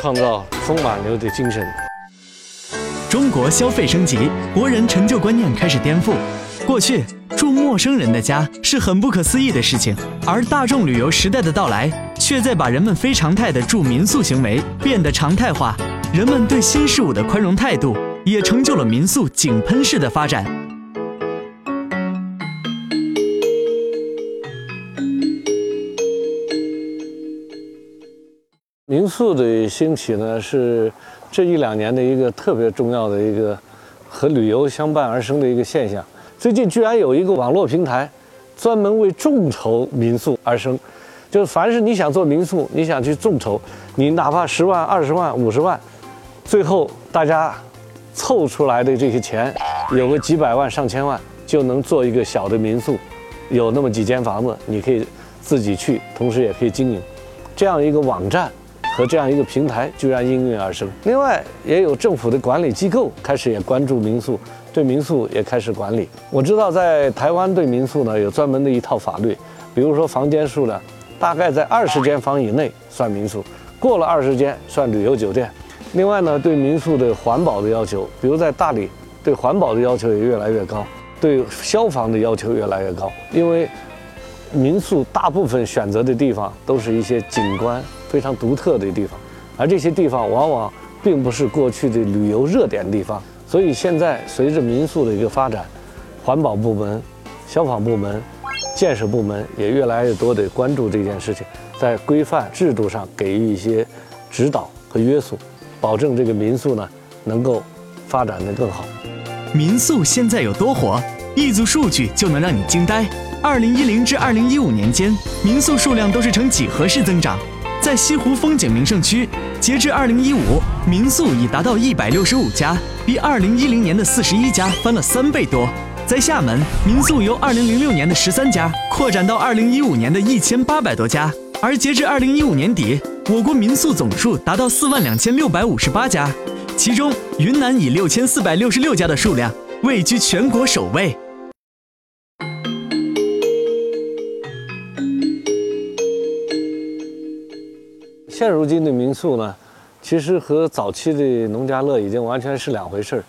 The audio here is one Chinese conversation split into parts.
创造，充满牛的精神。中国消费升级，国人陈旧观念开始颠覆。过去住陌生人的家是很不可思议的事情，而大众旅游时代的到来，却在把人们非常态的住民宿行为变得常态化。人们对新事物的宽容态度，也成就了民宿井喷式的发展。民宿的兴起呢，是这一两年的一个特别重要的一个和旅游相伴而生的一个现象。最近居然有一个网络平台，专门为众筹民宿而生，就是凡是你想做民宿，你想去众筹，你哪怕十万、二十万、五十万，最后大家凑出来的这些钱，有个几百万、上千万，就能做一个小的民宿，有那么几间房子，你可以自己去，同时也可以经营，这样一个网站。和这样一个平台居然应运而生。另外，也有政府的管理机构开始也关注民宿，对民宿也开始管理。我知道，在台湾对民宿呢有专门的一套法律，比如说房间数量大概在二十间房以内算民宿，过了二十间算旅游酒店。另外呢，对民宿的环保的要求，比如在大理，对环保的要求也越来越高，对消防的要求越来越高，因为民宿大部分选择的地方都是一些景观。非常独特的地方，而这些地方往往并不是过去的旅游热点地方，所以现在随着民宿的一个发展，环保部门、消防部门、建设部门也越来越多的关注这件事情，在规范制度上给予一些指导和约束，保证这个民宿呢能够发展的更好。民宿现在有多火？一组数据就能让你惊呆：二零一零至二零一五年间，民宿数量都是呈几何式增长。在西湖风景名胜区，截至二零一五，民宿已达到一百六十五家，比二零一零年的四十一家翻了三倍多。在厦门，民宿由二零零六年的十三家扩展到二零一五年的一千八百多家，而截至二零一五年底，我国民宿总数达到四万两千六百五十八家，其中云南以六千四百六十六家的数量位居全国首位。现如今的民宿呢，其实和早期的农家乐已经完全是两回事儿。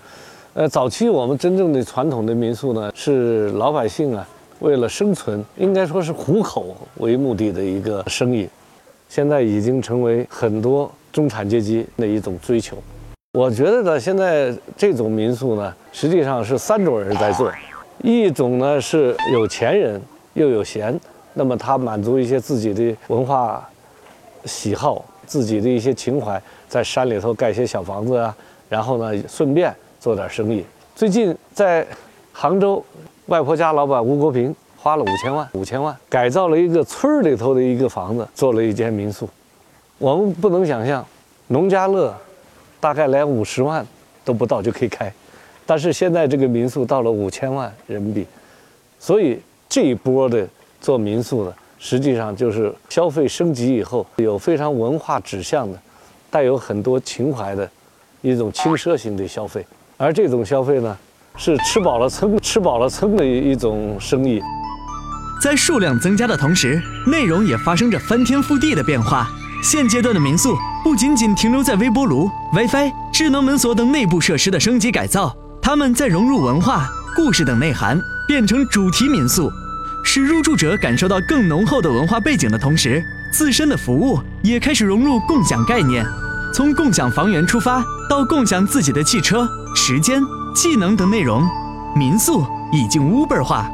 呃，早期我们真正的传统的民宿呢，是老百姓啊为了生存，应该说是糊口为目的的一个生意。现在已经成为很多中产阶级的一种追求。我觉得呢，现在这种民宿呢，实际上是三种人在做：一种呢是有钱人又有闲，那么他满足一些自己的文化。喜好自己的一些情怀，在山里头盖些小房子啊，然后呢，顺便做点生意。最近在杭州，外婆家老板吴国平花了五千万，五千万改造了一个村里头的一个房子，做了一间民宿。我们不能想象，农家乐大概连五十万都不到就可以开，但是现在这个民宿到了五千万人民币，所以这一波的做民宿的。实际上就是消费升级以后，有非常文化指向的，带有很多情怀的一种轻奢型的消费。而这种消费呢，是吃饱了撑、吃饱了撑的一一种生意。在数量增加的同时，内容也发生着翻天覆地的变化。现阶段的民宿不仅仅停留在微波炉、WiFi、智能门锁等内部设施的升级改造，他们在融入文化、故事等内涵，变成主题民宿。使入住者感受到更浓厚的文化背景的同时，自身的服务也开始融入共享概念，从共享房源出发，到共享自己的汽车、时间、技能等内容，民宿已经 Uber 化。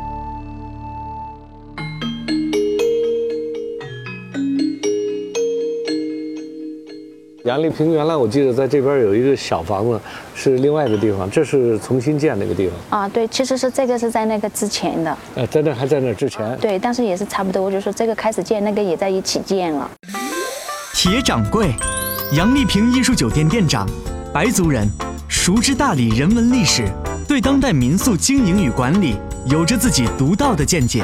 杨丽萍原来我记得在这边有一个小房子，是另外一个地方，这是重新建那个地方啊。对，其实是这个是在那个之前的，呃，在那还在那之前。对，但是也是差不多，我就是说这个开始建，那个也在一起建了。铁掌柜，杨丽萍艺术酒店店长，白族人，熟知大理人文历史，对当代民宿经营与管理有着自己独到的见解。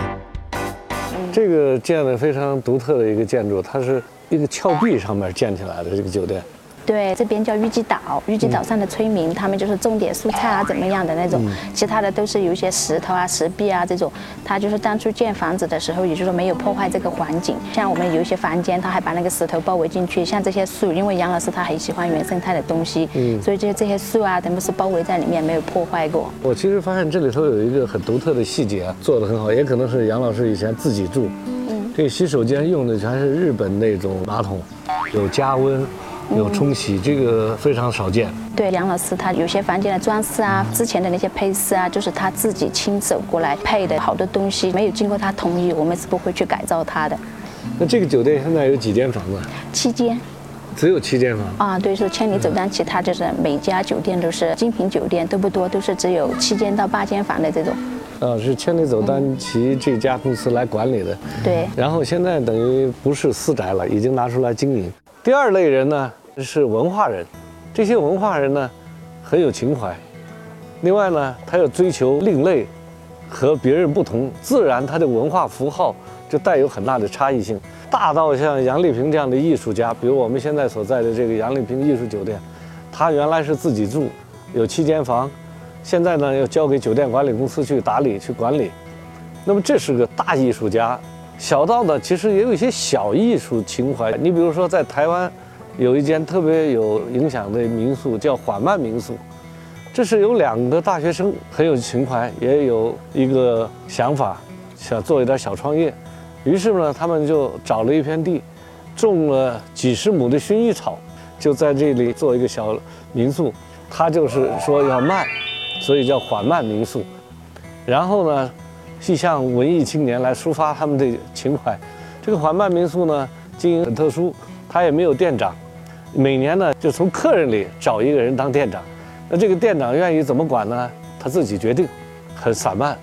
这个建的非常独特的一个建筑，它是。一个峭壁上面建起来的这个酒店，对，这边叫玉鸡岛，玉鸡岛上的村民，他们就是种点蔬菜啊，怎么样的那种，其他的都是有一些石头啊、石壁啊这种。他就是当初建房子的时候，也就是说没有破坏这个环境。像我们有一些房间，他还把那个石头包围进去。像这些树，因为杨老师他很喜欢原生态的东西，嗯，所以这些这些树啊，全部是包围在里面，没有破坏过。我其实发现这里头有一个很独特的细节啊，做的很好，也可能是杨老师以前自己住，嗯，这个洗手间用的全是日本那种马桶，有加温。有冲洗，这个非常少见。对，杨老师他有些房间的装饰啊，之前的那些配饰啊，就是他自己亲手过来配的，好多东西没有经过他同意，我们是不会去改造它的。那这个酒店现在有几间房子？七间。只有七间房？啊，对，是千里走单，其他就是每家酒店都是精品酒店，都不多，都是只有七间到八间房的这种。啊，是千里走单骑这家公司来管理的。对。然后现在等于不是私宅了，已经拿出来经营。第二类人呢？是文化人，这些文化人呢，很有情怀。另外呢，他要追求另类，和别人不同，自然他的文化符号就带有很大的差异性。大到像杨丽萍这样的艺术家，比如我们现在所在的这个杨丽萍艺术酒店，他原来是自己住，有七间房，现在呢要交给酒店管理公司去打理去管理。那么这是个大艺术家。小到呢，其实也有一些小艺术情怀。你比如说在台湾。有一间特别有影响的民宿，叫缓慢民宿。这是有两个大学生很有情怀，也有一个想法，想做一点小创业。于是呢，他们就找了一片地，种了几十亩的薰衣草，就在这里做一个小民宿。他就是说要慢，所以叫缓慢民宿。然后呢，去向文艺青年来抒发他们的情怀。这个缓慢民宿呢，经营很特殊。他也没有店长，每年呢就从客人里找一个人当店长，那这个店长愿意怎么管呢？他自己决定，很散漫，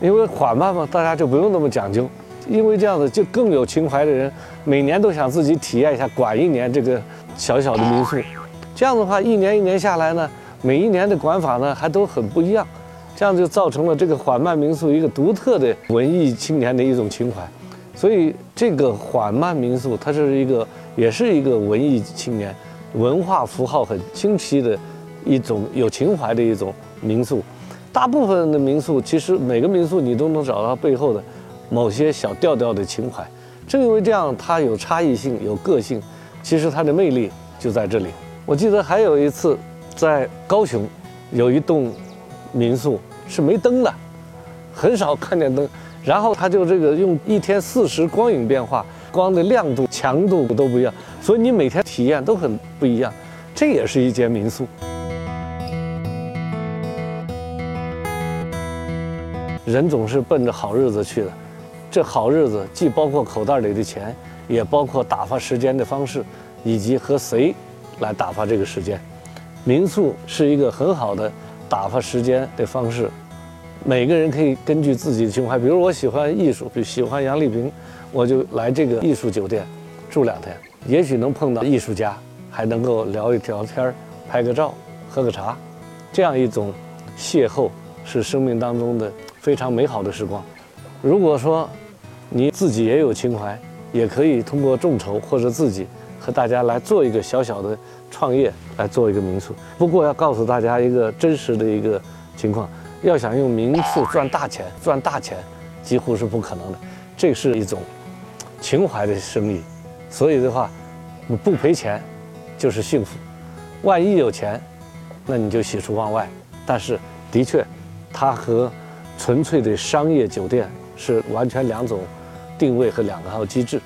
因为缓慢嘛，大家就不用那么讲究，因为这样子就更有情怀的人，每年都想自己体验一下，管一年这个小小的民宿，这样的话一年一年下来呢，每一年的管法呢还都很不一样，这样就造成了这个缓慢民宿一个独特的文艺青年的一种情怀，所以这个缓慢民宿它是一个。也是一个文艺青年，文化符号很清晰的一种有情怀的一种民宿。大部分的民宿，其实每个民宿你都能找到背后的某些小调调的情怀。正因为这样，它有差异性、有个性，其实它的魅力就在这里。我记得还有一次在高雄，有一栋民宿是没灯的，很少看见灯，然后他就这个用一天四时光影变化。光的亮度、强度都不一样，所以你每天体验都很不一样。这也是一间民宿。人总是奔着好日子去的，这好日子既包括口袋里的钱，也包括打发时间的方式，以及和谁来打发这个时间。民宿是一个很好的打发时间的方式。每个人可以根据自己的情怀，比如我喜欢艺术，比喜欢杨丽萍。我就来这个艺术酒店住两天，也许能碰到艺术家，还能够聊一聊天拍个照，喝个茶，这样一种邂逅是生命当中的非常美好的时光。如果说你自己也有情怀，也可以通过众筹或者自己和大家来做一个小小的创业，来做一个民宿。不过要告诉大家一个真实的一个情况：要想用民宿赚大钱，赚大钱几乎是不可能的。这是一种。情怀的生意，所以的话，你不赔钱就是幸福。万一有钱，那你就喜出望外。但是，的确，它和纯粹的商业酒店是完全两种定位和两套机制。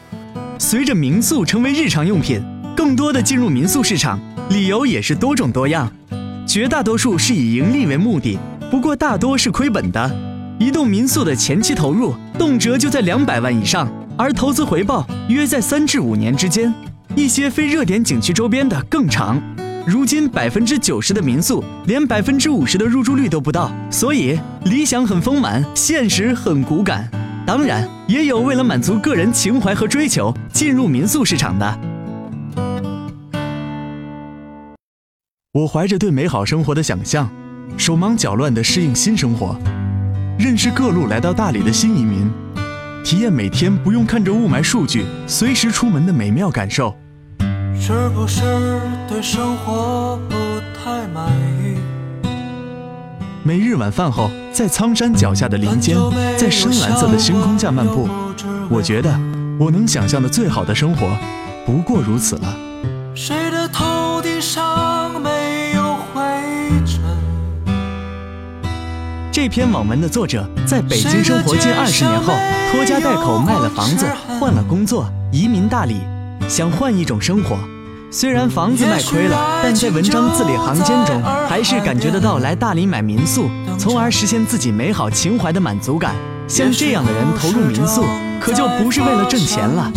随着民宿成为日常用品，更多的进入民宿市场，理由也是多种多样。绝大多数是以盈利为目的，不过大多是亏本的。一栋民宿的前期投入动辄就在两百万以上。而投资回报约在三至五年之间，一些非热点景区周边的更长。如今百分之九十的民宿连百分之五十的入住率都不到，所以理想很丰满，现实很骨感。当然，也有为了满足个人情怀和追求进入民宿市场的。我怀着对美好生活的想象，手忙脚乱地适应新生活，认识各路来到大理的新移民。体验每天不用看着雾霾数据，随时出门的美妙感受。是不是对生活不太满意？每日晚饭后，在苍山脚下的林间，在深蓝色的星空下漫步，我觉得我能想象的最好的生活，不过如此了。谁的头顶上这篇网文的作者在北京生活近二十年后，拖家带口卖了房子，换了工作，移民大理，想换一种生活。虽然房子卖亏了，但在文章字里行间中，还是感觉得到来大理买民宿，从而实现自己美好情怀的满足感。像这样的人投入民宿，可就不是为了挣钱了。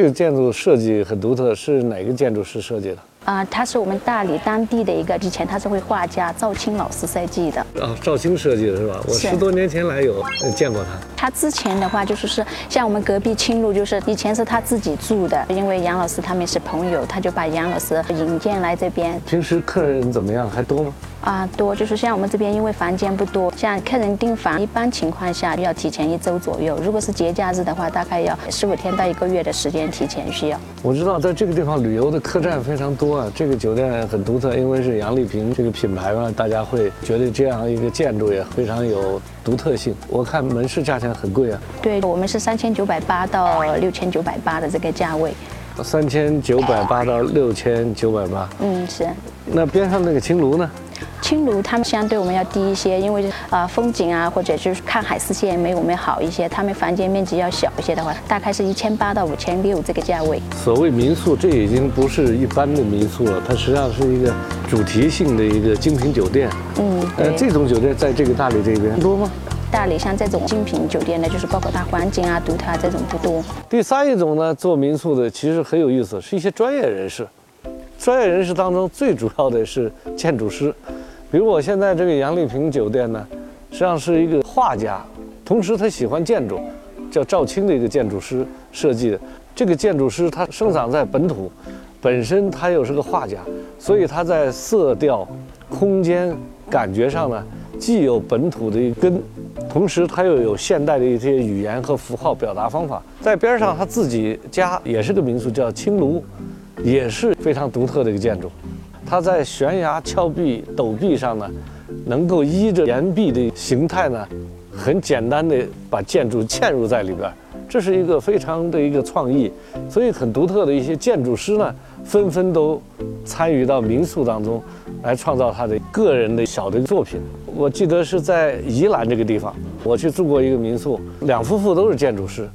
这个建筑设计很独特，是哪个建筑师设计的？啊、他是我们大理当地的一个，之前他是位画家赵青老师设计的。啊，赵青设计的是吧？我十多年前来有呃见过他。他之前的话就是是像我们隔壁青路，就是以前是他自己住的，因为杨老师他们是朋友，他就把杨老师引荐来这边。平时客人怎么样？还多吗？啊，多就是像我们这边，因为房间不多，像客人订房，一般情况下要提前一周左右。如果是节假日的话，大概要十五天到一个月的时间提前需要。我知道在这个地方旅游的客栈非常多啊。这个酒店很独特，因为是杨丽萍这个品牌嘛，大家会觉得这样一个建筑也非常有独特性。我看门市价钱很贵啊，对我们是三千九百八到六千九百八的这个价位。三千九百八到六千九百八。嗯，是。那边上那个青庐呢？青庐他们相对我们要低一些，因为啊、风景啊或者就是看海视线没我们好一些。他们房间面积要小一些的话，大概是一千八到五千六这个价位。所谓民宿，这已经不是一般的民宿了，它实际上是一个主题性的一个精品酒店。嗯，呃，这种酒店在这个大理这边多吗？大理像这种精品酒店呢，就是包括它环境啊、独特啊这种不多。第三一种呢，做民宿的其实很有意思，是一些专业人士。专业人士当中最主要的是建筑师，比如我现在这个杨丽萍酒店呢，实际上是一个画家，同时他喜欢建筑，叫赵青的一个建筑师设计的。这个建筑师他生长在本土，本身他又是个画家，所以他在色调、空间感觉上呢，既有本土的一根，同时他又有现代的一些语言和符号表达方法。在边上他自己家也是个民宿，叫青庐，也是非常独特的一个建筑。它在悬崖峭壁、陡壁上呢，能够依着岩壁的形态呢，很简单的把建筑嵌入在里边，这是一个非常的一个创意，所以很独特的一些建筑师呢，纷纷都参与到民宿当中，来创造他的个人的小的作品。我记得是在宜兰这个地方，我去住过一个民宿，两夫妇都是建筑师，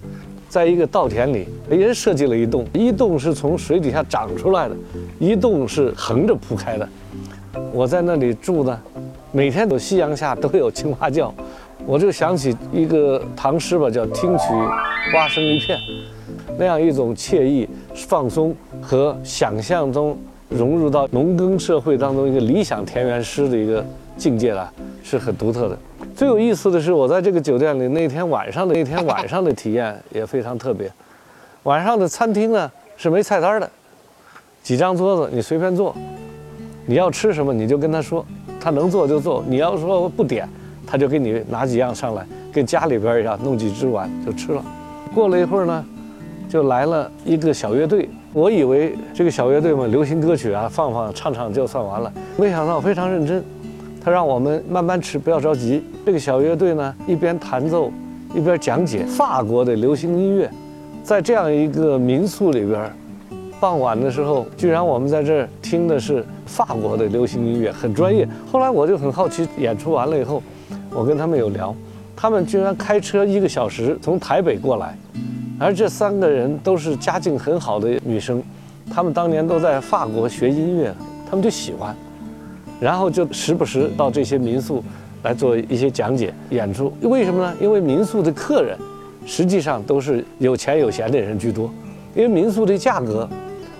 在一个稻田里，也设计了一栋，一栋是从水底下长出来的，一栋是横着铺开的。我在那里住呢，每天有夕阳下都有青蛙叫，我就想起一个唐诗吧，叫“听取蛙声一片”，那样一种惬意、放松和想象中融入到农耕社会当中一个理想田园诗的一个境界了，是很独特的。最有意思的是，我在这个酒店里那天晚上的那天晚上的体验也非常特别。晚上的餐厅呢是没菜单的，几张桌子你随便坐，你要吃什么你就跟他说，他能做就做。你要说不点，他就给你拿几样上来，跟家里边一样，弄几只碗就吃了。过了一会儿呢，就来了一个小乐队。我以为这个小乐队嘛，流行歌曲啊，放放唱唱就算完了，没想到非常认真。他让我们慢慢吃，不要着急。这个小乐队呢，一边弹奏，一边讲解法国的流行音乐。在这样一个民宿里边，傍晚的时候，居然我们在这儿听的是法国的流行音乐，很专业。后来我就很好奇，演出完了以后，我跟他们有聊，他们居然开车一个小时从台北过来，而这三个人都是家境很好的女生，他们当年都在法国学音乐，他们就喜欢，然后就时不时到这些民宿来做一些讲解演出。为什么呢？因为民宿的客人实际上都是有钱有闲的人居多，因为民宿的价格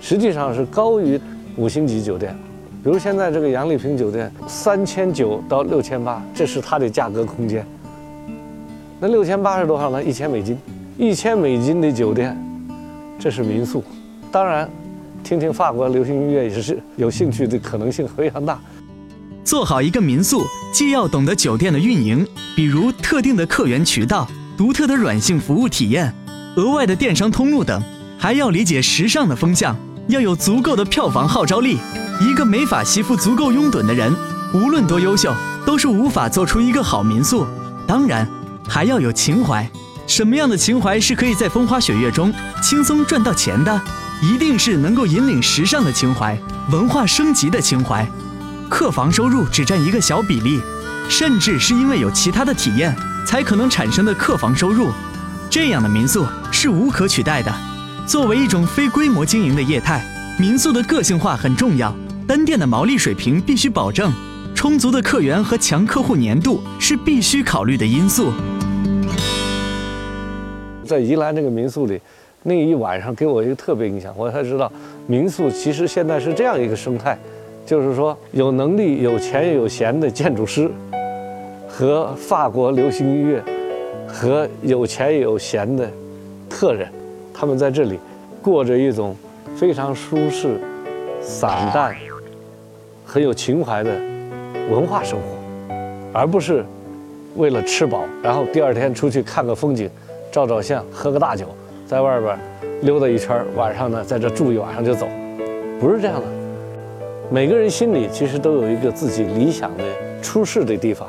实际上是高于五星级酒店。比如现在这个杨丽萍酒店，三千九到六千八，这是它的价格空间。那六千八是多少呢？一千美金，一千美金的酒店，这是民宿。当然，听听法国流行音乐也是有兴趣的可能性非常大。做好一个民宿，既要懂得酒店的运营，比如特定的客源渠道、独特的软性服务体验、额外的电商通路等，还要理解时尚的风向，要有足够的票房号召力。一个没法吸附足够拥趸的人，无论多优秀，都是无法做出一个好民宿。当然，还要有情怀。什么样的情怀是可以在风花雪月中轻松赚到钱的？一定是能够引领时尚的情怀，文化升级的情怀。客房收入只占一个小比例，甚至是因为有其他的体验才可能产生的客房收入。这样的民宿是无可取代的。作为一种非规模经营的业态，民宿的个性化很重要。单店的毛利水平必须保证，充足的客源和强客户粘度是必须考虑的因素。在宜兰这个民宿里，那一晚上给我一个特别印象，我才知道民宿其实现在是这样一个生态，就是说有能力、有钱、有闲的建筑师，和法国流行音乐，和有钱有闲的客人，他们在这里过着一种非常舒适、散淡。很有情怀的文化生活，而不是为了吃饱，然后第二天出去看个风景，照照相，喝个大酒，在外边溜达一圈，晚上呢在这住一晚上就走，不是这样的。每个人心里其实都有一个自己理想的出世的地方，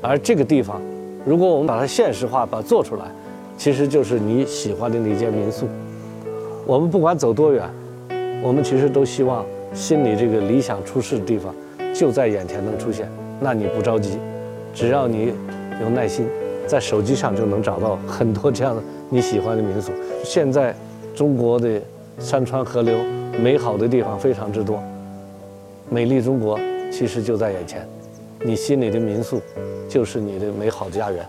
而这个地方，如果我们把它现实化，把它做出来，其实就是你喜欢的那间民宿。我们不管走多远，我们其实都希望。心里这个理想出世的地方，就在眼前能出现。那你不着急，只要你有耐心，在手机上就能找到很多这样的你喜欢的民宿。现在中国的山川河流美好的地方非常之多，美丽中国其实就在眼前。你心里的民宿，就是你的美好家园。